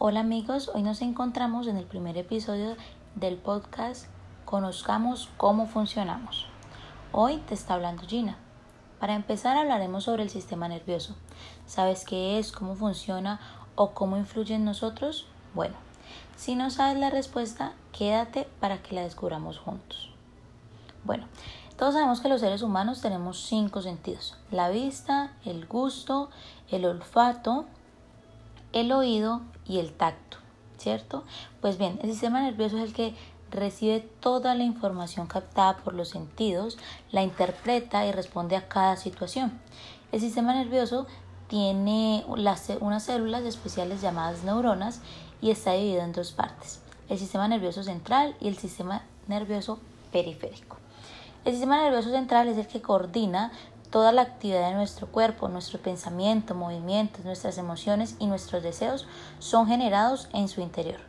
Hola amigos, hoy nos encontramos en el primer episodio del podcast Conozcamos cómo funcionamos. Hoy te está hablando Gina. Para empezar hablaremos sobre el sistema nervioso. ¿Sabes qué es, cómo funciona o cómo influye en nosotros? Bueno, si no sabes la respuesta, quédate para que la descubramos juntos. Bueno, todos sabemos que los seres humanos tenemos cinco sentidos. La vista, el gusto, el olfato, el oído y el tacto, ¿cierto? Pues bien, el sistema nervioso es el que recibe toda la información captada por los sentidos, la interpreta y responde a cada situación. El sistema nervioso tiene unas células especiales llamadas neuronas y está dividido en dos partes, el sistema nervioso central y el sistema nervioso periférico. El sistema nervioso central es el que coordina Toda la actividad de nuestro cuerpo, nuestro pensamiento, movimientos, nuestras emociones y nuestros deseos son generados en su interior.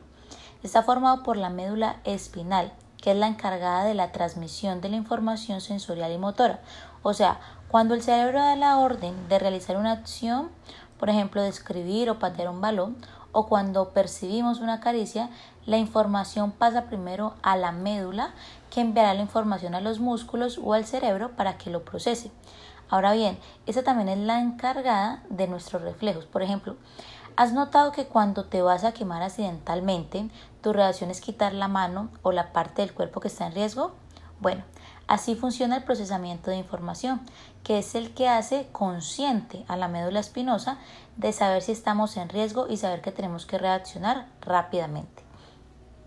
Está formado por la médula espinal, que es la encargada de la transmisión de la información sensorial y motora. O sea, cuando el cerebro da la orden de realizar una acción, por ejemplo, de escribir o patear un balón, o cuando percibimos una caricia, la información pasa primero a la médula que enviará la información a los músculos o al cerebro para que lo procese. Ahora bien, esa también es la encargada de nuestros reflejos. Por ejemplo, ¿has notado que cuando te vas a quemar accidentalmente, tu reacción es quitar la mano o la parte del cuerpo que está en riesgo? Bueno, así funciona el procesamiento de información, que es el que hace consciente a la médula espinosa de saber si estamos en riesgo y saber que tenemos que reaccionar rápidamente.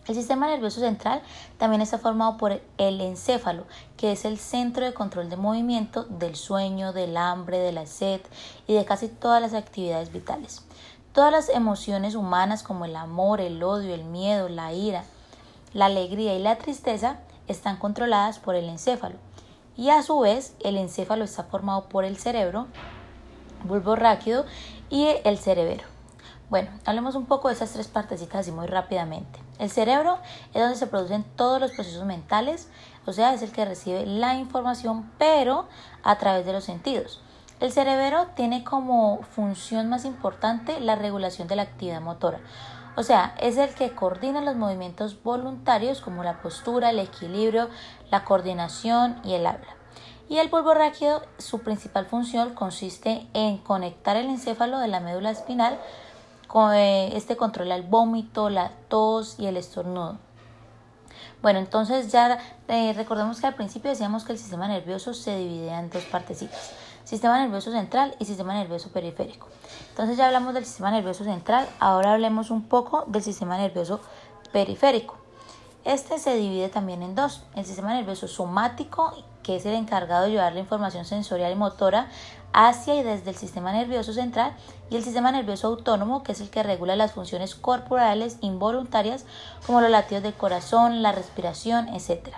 El sistema nervioso central también está formado por el encéfalo, que es el centro de control de movimiento del sueño, del hambre, de la sed y de casi todas las actividades vitales. Todas las emociones humanas como el amor, el odio, el miedo, la ira, la alegría y la tristeza están controladas por el encéfalo. Y a su vez, el encéfalo está formado por el cerebro, bulbo ráquido y el cerebelo. Bueno, hablemos un poco de esas tres partecitas así muy rápidamente. El cerebro es donde se producen todos los procesos mentales, o sea, es el que recibe la información, pero a través de los sentidos. El cerebro tiene como función más importante la regulación de la actividad motora. O sea, es el que coordina los movimientos voluntarios como la postura, el equilibrio, la coordinación y el habla. Y el polvo ráquido, su principal función consiste en conectar el encéfalo de la médula espinal eh, este controla el vómito, la tos y el estornudo. Bueno, entonces ya eh, recordemos que al principio decíamos que el sistema nervioso se dividía en dos partecitas, sistema nervioso central y sistema nervioso periférico. Entonces ya hablamos del sistema nervioso central, ahora hablemos un poco del sistema nervioso periférico. Este se divide también en dos, el sistema nervioso somático, que es el encargado de llevar la información sensorial y motora hacia y desde el sistema nervioso central y el sistema nervioso autónomo, que es el que regula las funciones corporales involuntarias como los latidos del corazón, la respiración, etc.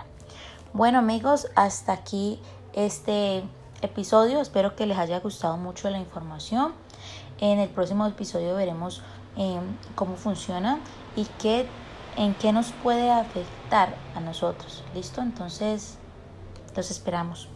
Bueno amigos, hasta aquí este episodio. Espero que les haya gustado mucho la información. En el próximo episodio veremos em, cómo funciona y qué, en qué nos puede afectar a nosotros. ¿Listo? Entonces, los esperamos.